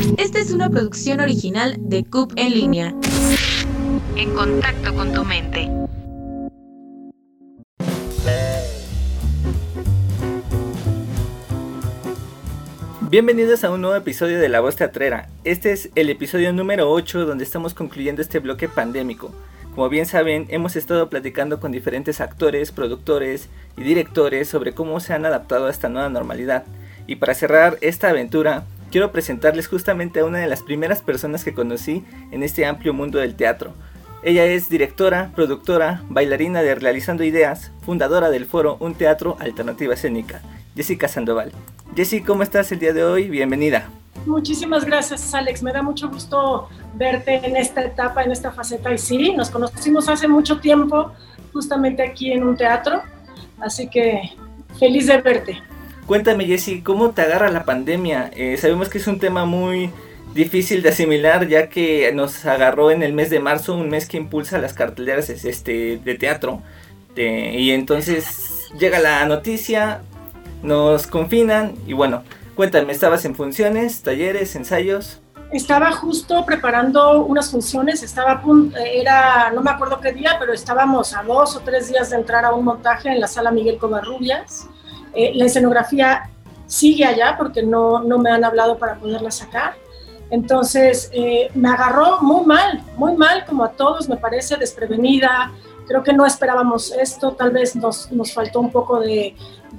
Esta es una producción original de CUP en línea. En contacto con tu mente. Bienvenidos a un nuevo episodio de La Voz Teatrera. Este es el episodio número 8 donde estamos concluyendo este bloque pandémico. Como bien saben, hemos estado platicando con diferentes actores, productores y directores sobre cómo se han adaptado a esta nueva normalidad. Y para cerrar esta aventura, quiero presentarles justamente a una de las primeras personas que conocí en este amplio mundo del teatro. Ella es directora, productora, bailarina de Realizando Ideas, fundadora del foro Un Teatro Alternativa Escénica, Jessica Sandoval. Jessica, ¿cómo estás el día de hoy? Bienvenida. Muchísimas gracias, Alex. Me da mucho gusto verte en esta etapa, en esta faceta. Y sí, nos conocimos hace mucho tiempo, justamente aquí en un teatro. Así que feliz de verte. Cuéntame, Jessy, ¿cómo te agarra la pandemia? Eh, sabemos que es un tema muy difícil de asimilar, ya que nos agarró en el mes de marzo, un mes que impulsa las carteleras este, de teatro. y entonces llega la noticia, nos confinan y bueno, Cuéntame, ¿estabas en funciones, talleres, ensayos? Estaba justo preparando unas funciones, estaba era, no me acuerdo qué día, pero estábamos a dos o tres días de entrar a un montaje en la sala Miguel Covarrubias. Eh, la escenografía sigue allá porque no, no me han hablado para poderla sacar. Entonces eh, me agarró muy mal, muy mal, como a todos me parece, desprevenida. Creo que no esperábamos esto, tal vez nos, nos faltó un poco de,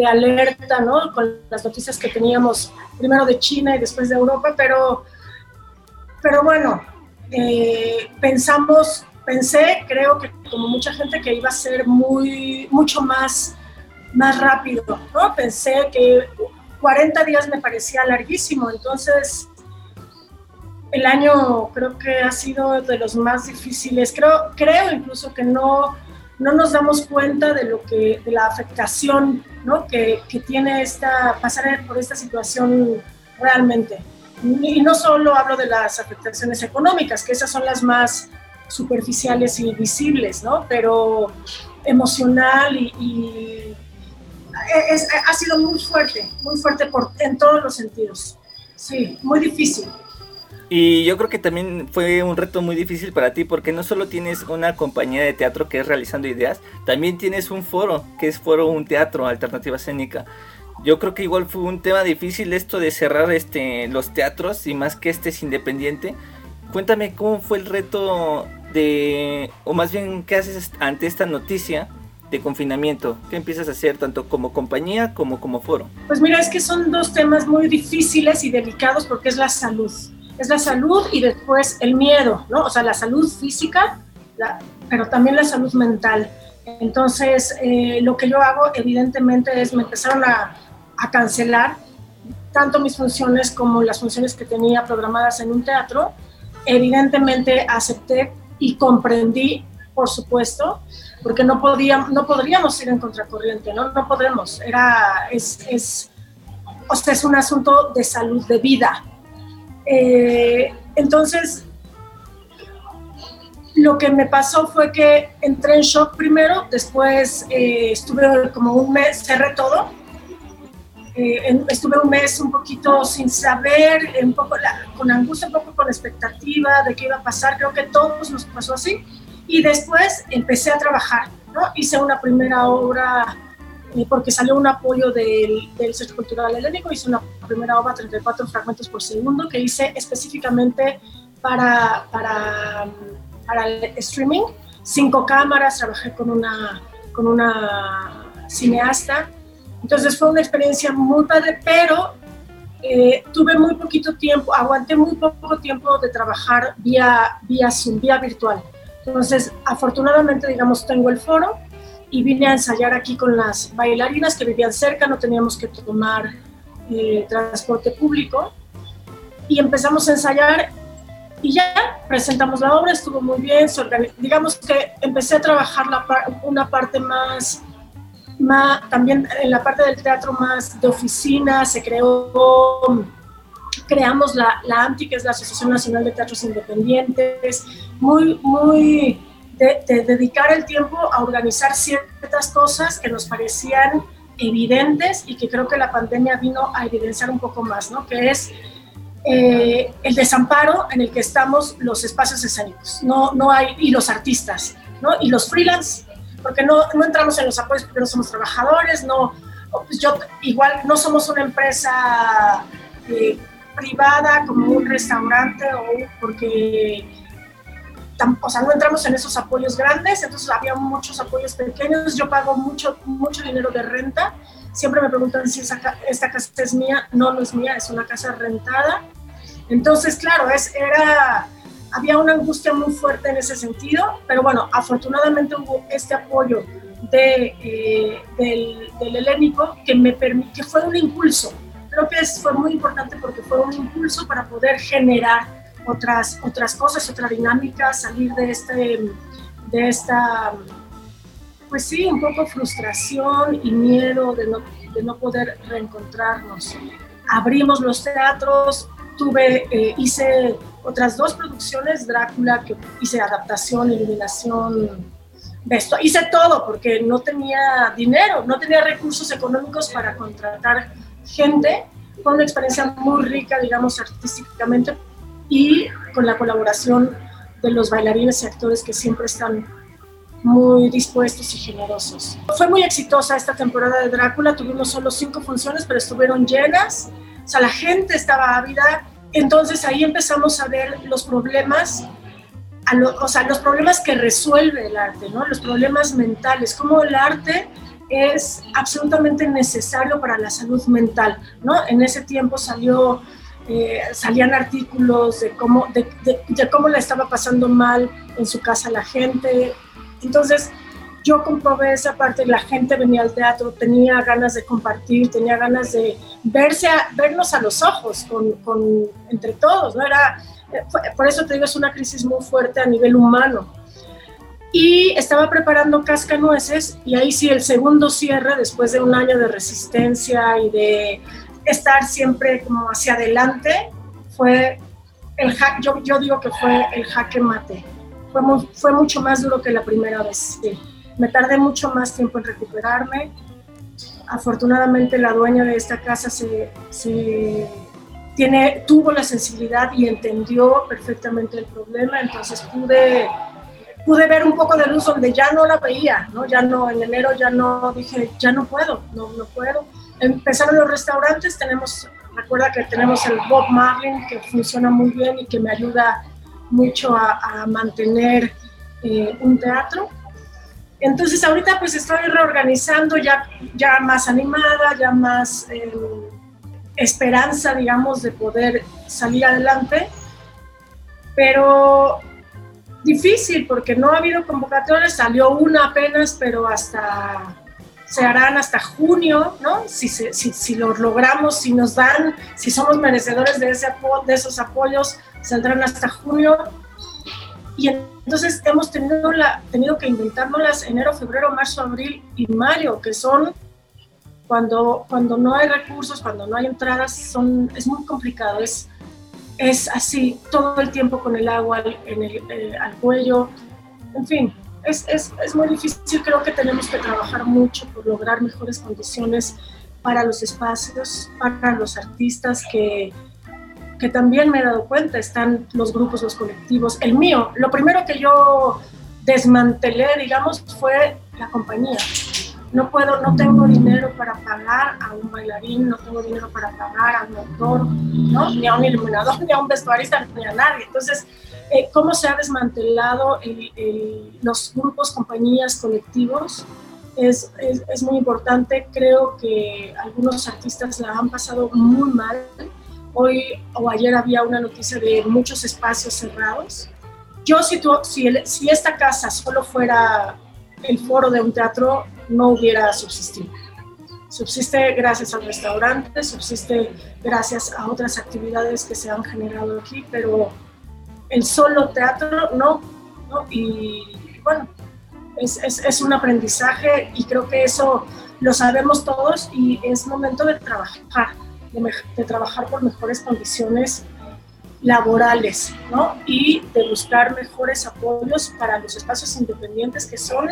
alerta, ¿no? Con las noticias que teníamos primero de China y después de Europa, pero, pero bueno, eh, pensamos, pensé, creo que como mucha gente, que iba a ser muy, mucho más, más rápido, ¿no? Pensé que 40 días me parecía larguísimo, entonces el año creo que ha sido de los más difíciles, creo, creo incluso que no no nos damos cuenta de lo que, de la afectación ¿no? que, que, tiene esta, pasar por esta situación realmente. Y no solo hablo de las afectaciones económicas, que esas son las más superficiales y visibles, ¿no? Pero emocional y, ha sido muy fuerte, muy fuerte por, en todos los sentidos. Sí, muy difícil. Y yo creo que también fue un reto muy difícil para ti porque no solo tienes una compañía de teatro que es realizando ideas, también tienes un foro, que es Foro Un Teatro Alternativa Escénica. Yo creo que igual fue un tema difícil esto de cerrar este los teatros y más que este es independiente. Cuéntame cómo fue el reto de o más bien qué haces ante esta noticia de confinamiento? ¿Qué empiezas a hacer tanto como compañía como como foro? Pues mira, es que son dos temas muy difíciles y delicados porque es la salud es la salud y después el miedo, ¿no? O sea, la salud física, pero también la salud mental. Entonces, eh, lo que yo hago, evidentemente, es me empezaron a, a, cancelar tanto mis funciones como las funciones que tenía programadas en un teatro. Evidentemente, acepté y comprendí, por supuesto, porque no, podía, no podríamos ir en contracorriente, ¿no? No podemos. Era, es, es, o sea, es un asunto de salud, de vida, eh, entonces, lo que me pasó fue que entré en shock primero, después eh, estuve como un mes, cerré todo. Eh, estuve un mes un poquito sin saber, un poco con angustia, un poco con expectativa de qué iba a pasar. Creo que todos nos pasó así. Y después empecé a trabajar, ¿no? Hice una primera obra porque salió un apoyo del, del Centro Cultural Helénico, hice una primera obra, 34 fragmentos por segundo, que hice específicamente para, para, para el streaming, cinco cámaras, trabajé con una, con una cineasta, entonces fue una experiencia muy padre, pero eh, tuve muy poquito tiempo, aguanté muy poco tiempo de trabajar vía, vía Zoom, vía virtual. Entonces, afortunadamente, digamos, tengo el foro, y vine a ensayar aquí con las bailarinas que vivían cerca, no teníamos que tomar eh, transporte público. Y empezamos a ensayar y ya presentamos la obra, estuvo muy bien, digamos que empecé a trabajar una parte más, más, también en la parte del teatro más de oficina, se creó, creamos la, la ANTI, que es la Asociación Nacional de Teatros Independientes, muy, muy de, dedicar el tiempo a organizar ciertas cosas que nos parecían evidentes y que creo que la pandemia vino a evidenciar un poco más, ¿no? Que es eh, el desamparo en el que estamos los espacios escénicos, no, no hay, y los artistas, ¿no? Y los freelance, porque no, no entramos en los apoyos porque no somos trabajadores, no, pues yo igual no somos una empresa eh, privada como un restaurante o porque o sea, no entramos en esos apoyos grandes, entonces había muchos apoyos pequeños, yo pago mucho, mucho dinero de renta, siempre me preguntan si esta casa es mía, no, no es mía, es una casa rentada, entonces claro, es, era, había una angustia muy fuerte en ese sentido, pero bueno, afortunadamente hubo este apoyo de, eh, del, del helénico que me que fue un impulso, creo que fue muy importante porque fue un impulso para poder generar otras, otras cosas, otra dinámica, salir de, este, de esta, pues sí, un poco frustración y miedo de no, de no poder reencontrarnos. Abrimos los teatros, tuve, eh, hice otras dos producciones, Drácula, que hice adaptación, iluminación, esto. hice todo porque no tenía dinero, no tenía recursos económicos para contratar gente. Fue una experiencia muy rica, digamos, artísticamente, y con la colaboración de los bailarines y actores que siempre están muy dispuestos y generosos. Fue muy exitosa esta temporada de Drácula, tuvimos solo cinco funciones, pero estuvieron llenas, o sea, la gente estaba ávida, entonces ahí empezamos a ver los problemas, o sea, los problemas que resuelve el arte, ¿no? Los problemas mentales, cómo el arte es absolutamente necesario para la salud mental, ¿no? En ese tiempo salió eh, salían artículos de cómo, de, cómo la estaba pasando mal en su casa la gente. Entonces, yo comprobé esa parte, la gente venía al teatro, tenía ganas de compartir, tenía ganas de verse vernos a los ojos con, con, entre todos, ¿no? Era, por eso te digo, es una crisis muy fuerte a nivel humano. Y estaba preparando Cascanueces y ahí sí el segundo cierre, después de un año de resistencia y de estar siempre como hacia adelante fue el hack, yo, yo digo que fue el jaque mate. Fue, fue mucho más duro que la primera vez. Me tardé mucho más tiempo en recuperarme. Afortunadamente la dueña de esta casa se, se tiene, tuvo la sensibilidad y entendió perfectamente el problema, entonces pude, pude ver un poco de luz donde ya no la veía, ¿no? Ya no, en enero ya no, dije, ya no puedo, no, no puedo empezaron los restaurantes, tenemos, recuerda que tenemos el Bob Marlin que funciona muy bien y que me ayuda mucho a, mantener eh, un teatro. Entonces ahorita pues estoy reorganizando ya, ya más animada, ya más eh, esperanza, digamos, de poder salir adelante, pero difícil porque no ha habido convocatorias, salió una apenas, pero hasta se harán hasta junio, ¿no? Si, si, si lo logramos, si nos dan, si somos merecedores de, ese de esos apoyos, saldrán hasta junio. Y entonces hemos tenido, la, tenido que inventárnoslas enero, febrero, marzo, abril y mayo, que son cuando, cuando no hay recursos, cuando no hay entradas, son, es muy complicado. Es, es así todo el tiempo con el agua en el, eh, al cuello. En fin, es, es, es, muy difícil, creo que tenemos que trabajar mucho por lograr mejores condiciones para los espacios, para los artistas que, que también me he dado cuenta, están los grupos, los colectivos. El mío, lo primero que yo desmantelé, digamos, fue la compañía. No puedo, no tengo dinero para pagar a un bailarín, no tengo dinero para pagar a un actor, ¿no? ni a un iluminador, ni a un vestuarista, ni a nadie. Entonces, eh, cómo se ha desmantelado los grupos, compañías, colectivos. Es, es, muy importante. Creo que algunos artistas la han pasado muy mal. Hoy o ayer había una noticia de muchos espacios cerrados. Yo, si, si, si esta casa solo fuera el foro de un teatro, no hubiera subsistido. Subsiste gracias al restaurante, subsiste gracias a otras actividades que se han generado aquí, pero el solo teatro, no. Y bueno, es, es, un aprendizaje y creo que eso lo sabemos todos y es momento de trabajar, de trabajar por mejores condiciones laborales, ¿no? Y de buscar mejores apoyos para los espacios independientes que son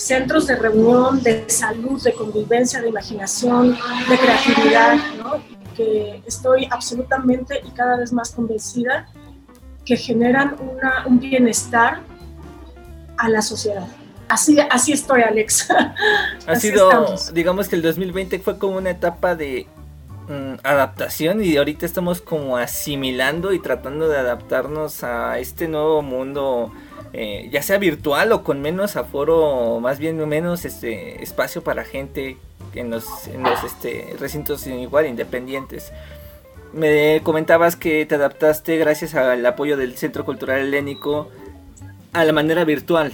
centros de reunión, de salud, de convivencia, de imaginación, de creatividad, ¿no? porque estoy absolutamente y cada vez más convencida que generan un bienestar a la sociedad. Así, así estoy, Alex. Ha sido, digamos que el 2020 fue como una etapa de mm, adaptación y ahorita estamos como asimilando y tratando de adaptarnos a este nuevo mundo, eh, ya sea virtual o con menos aforo, más bien menos este espacio para gente en los, este, recintos igual independientes. Me comentabas que te adaptaste gracias al apoyo del Centro Cultural Helénico a la manera virtual.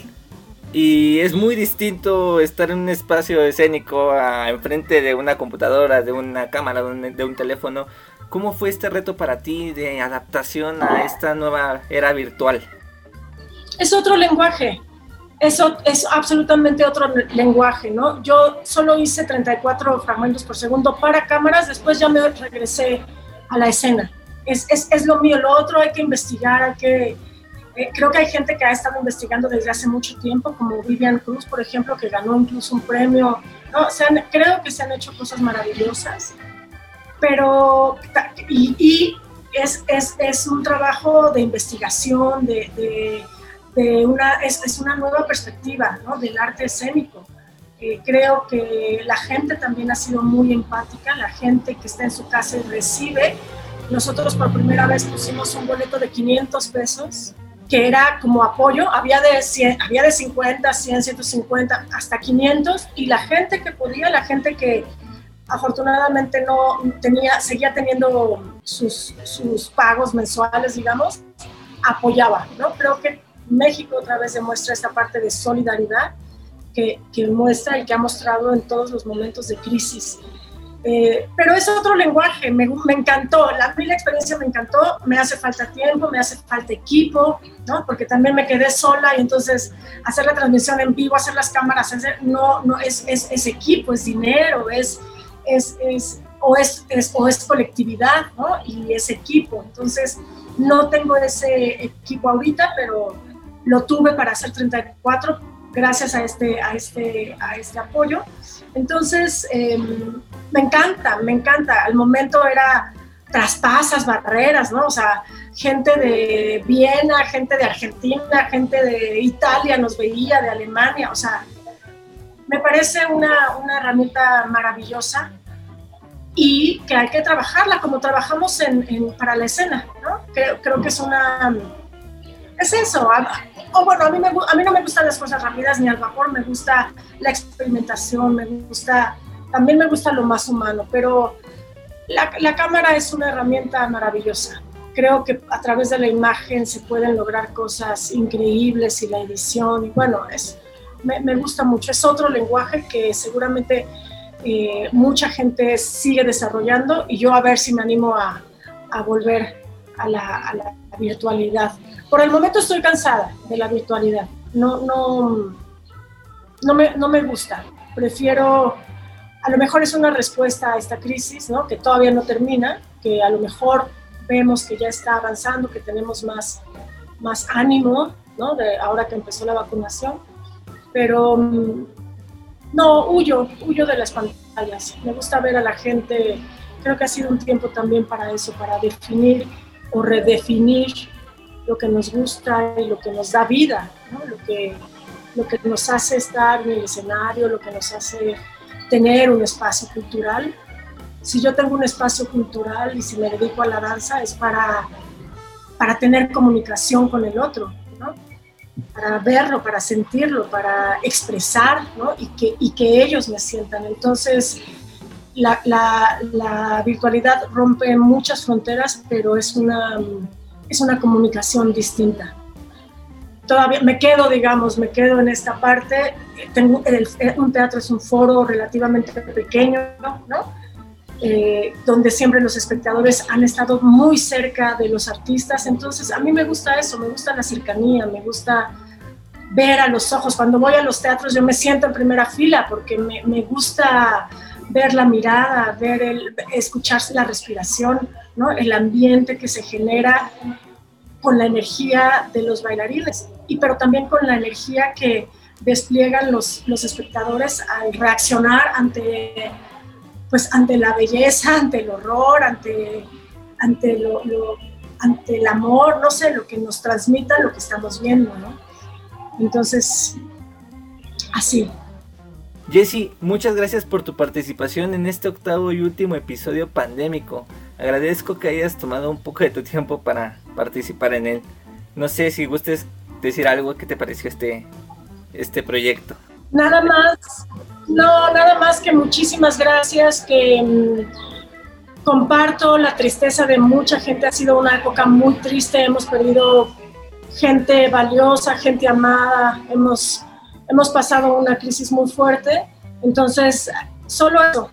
Y es muy distinto estar en un espacio escénico enfrente de una computadora, de una cámara, de un, de un teléfono. ¿Cómo fue este reto para ti de adaptación a esta nueva era virtual? Es otro lenguaje, eso es absolutamente otro lenguaje, ¿no? Yo solo hice 34 fragmentos por segundo para cámaras, después ya me regresé a la escena. Es, es, es lo mío, lo otro hay que investigar, hay que... Eh, creo que hay gente que ha estado investigando desde hace mucho tiempo, como Vivian Cruz, por ejemplo, que ganó incluso un premio. ¿no? creo que se han hecho cosas maravillosas, pero... Y, y es, es, es, un trabajo de investigación, de una, es, es, una nueva perspectiva ¿no? del arte escénico. Eh, creo que la gente también ha sido muy empática, la gente que está en su casa y recibe. Nosotros por primera vez pusimos un boleto de 500 pesos, que era como apoyo, había de, 100, había de 50, 100, 150, hasta 500, y la gente que podía, la gente que afortunadamente no tenía, seguía teniendo sus, sus pagos mensuales, digamos, apoyaba, ¿no? Creo que México otra vez demuestra esta parte de solidaridad que, que muestra y que ha mostrado en todos los momentos de crisis. Eh, pero es otro lenguaje, me, me, encantó, la, la experiencia me encantó, me hace falta tiempo, me hace falta equipo, ¿no? porque también me quedé sola y entonces hacer la transmisión en vivo, hacer las cámaras, no, no es, es, es, equipo, es dinero, es, es, es, o, es, o es colectividad ¿no? y es equipo. Entonces no tengo ese equipo ahorita, pero lo tuve para hacer 34 gracias a este, a este, a este apoyo. Entonces, em, me encanta, me encanta. Al momento era traspasas, barreras, ¿no? O sea, gente de Viena, gente de Argentina, gente de Italia nos veía, de Alemania, o sea, me parece una, una herramienta maravillosa y que hay que trabajarla como trabajamos en, para la escena, ¿no? Creo, creo que es una... Es eso, o bueno, a mí, me, a mí no me gustan las cosas rápidas ni al vapor, me gusta la experimentación, me gusta, también me gusta lo más humano, pero la, cámara es una herramienta maravillosa. Creo que a través de la imagen se pueden lograr cosas increíbles y la edición, y bueno, es, me, gusta mucho. Es otro lenguaje que seguramente eh, mucha gente sigue desarrollando y yo a ver si me animo a, a volver a la virtualidad por el momento estoy cansada de la virtualidad. No, no, no, me, no me gusta. Prefiero, a lo mejor es una respuesta a esta crisis, ¿no? que todavía no termina, que a lo mejor vemos que ya está avanzando, que tenemos más, más ánimo, ¿no? De ahora que empezó la vacunación. Pero mm, no, huyo, huyo de las pantallas. Me gusta ver a la gente. Creo que ha sido un tiempo también para eso, para definir o redefinir lo que nos gusta y lo que nos da vida, lo, que, lo que nos hace estar en el escenario, lo que nos hace tener un espacio cultural. Si yo tengo un espacio cultural y si me dedico a la danza es para, para tener comunicación con el otro, para verlo, para sentirlo, para expresar y, que, y que ellos me sientan. Entonces, la, la, la virtualidad rompe muchas fronteras, pero es una es una comunicación distinta. Todavía me quedo, digamos, me quedo en esta parte. Tengo, un teatro es un foro relativamente pequeño, ¿no? Eh, donde siempre los espectadores han estado muy cerca de los artistas. Entonces, a mí me gusta eso, me gusta la cercanía, me gusta ver a los ojos. Cuando voy a los teatros yo me siento en primera fila porque me, me gusta ver la mirada, ver el, escuchar la respiración, ¿no? el ambiente que se genera con la energía de los bailarines, y pero también con la energía que despliegan los, los espectadores al reaccionar ante, pues ante la belleza, ante el horror, ante, ante el amor, no sé, lo que nos transmita lo que estamos viendo, ¿no? Entonces, así. Jesse, muchas gracias por tu participación en este octavo y último episodio pandémico. Agradezco que hayas tomado un poco de tu tiempo para participar en él. No sé si gustes decir algo que te pareció este, este proyecto. Nada más, no, nada más que muchísimas gracias, que mm, comparto la tristeza de mucha gente, ha sido una época muy triste, hemos perdido gente valiosa, gente amada, hemos hemos pasado una crisis muy fuerte, entonces solo eso,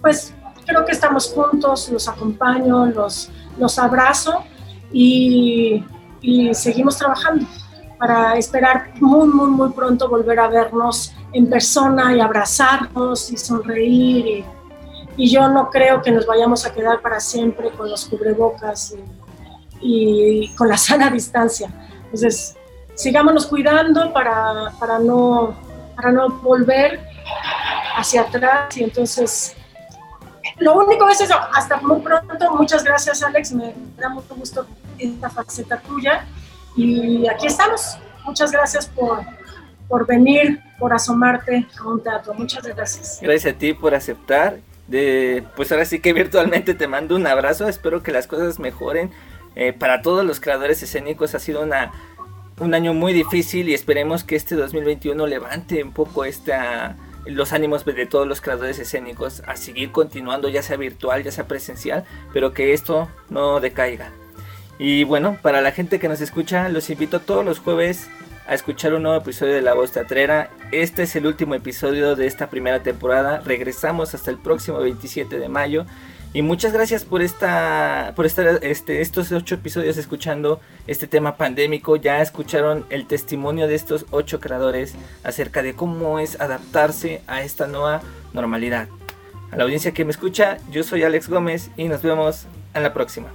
pues creo que estamos juntos, los acompaño, los, los abrazo y, y seguimos trabajando para esperar muy, muy, muy pronto volver a vernos en persona y abrazarnos y sonreír. Y, y, yo no creo que nos vayamos a quedar para siempre con los cubrebocas y, y con la sana distancia. Entonces, sigámonos cuidando para, para, no, para no volver hacia atrás. Y entonces lo único es eso, hasta muy pronto, muchas gracias Alex, me da mucho gusto esta faceta tuya. Y aquí estamos, muchas gracias por, por venir, por asomarte a un teatro, muchas gracias. Gracias a ti por aceptar, de, pues ahora sí que virtualmente te mando un abrazo, espero que las cosas mejoren. Eh, para todos los creadores escénicos ha sido una un año muy difícil y esperemos que este 2021 levante un poco esta, los ánimos de todos los creadores escénicos a seguir continuando, ya sea virtual, ya sea presencial, pero que esto no decaiga. Y bueno, para la gente que nos escucha, los invito todos los jueves a escuchar un nuevo episodio de La Voz Teatrera. Este es el último episodio de esta primera temporada. Regresamos hasta el próximo 27 de mayo. Y muchas gracias por esta, por estar este, estos ocho episodios escuchando este tema pandémico. Ya escucharon el testimonio de estos ocho creadores acerca de cómo es adaptarse a esta nueva normalidad. A la audiencia que me escucha, yo soy Alex Gómez y nos vemos en la próxima.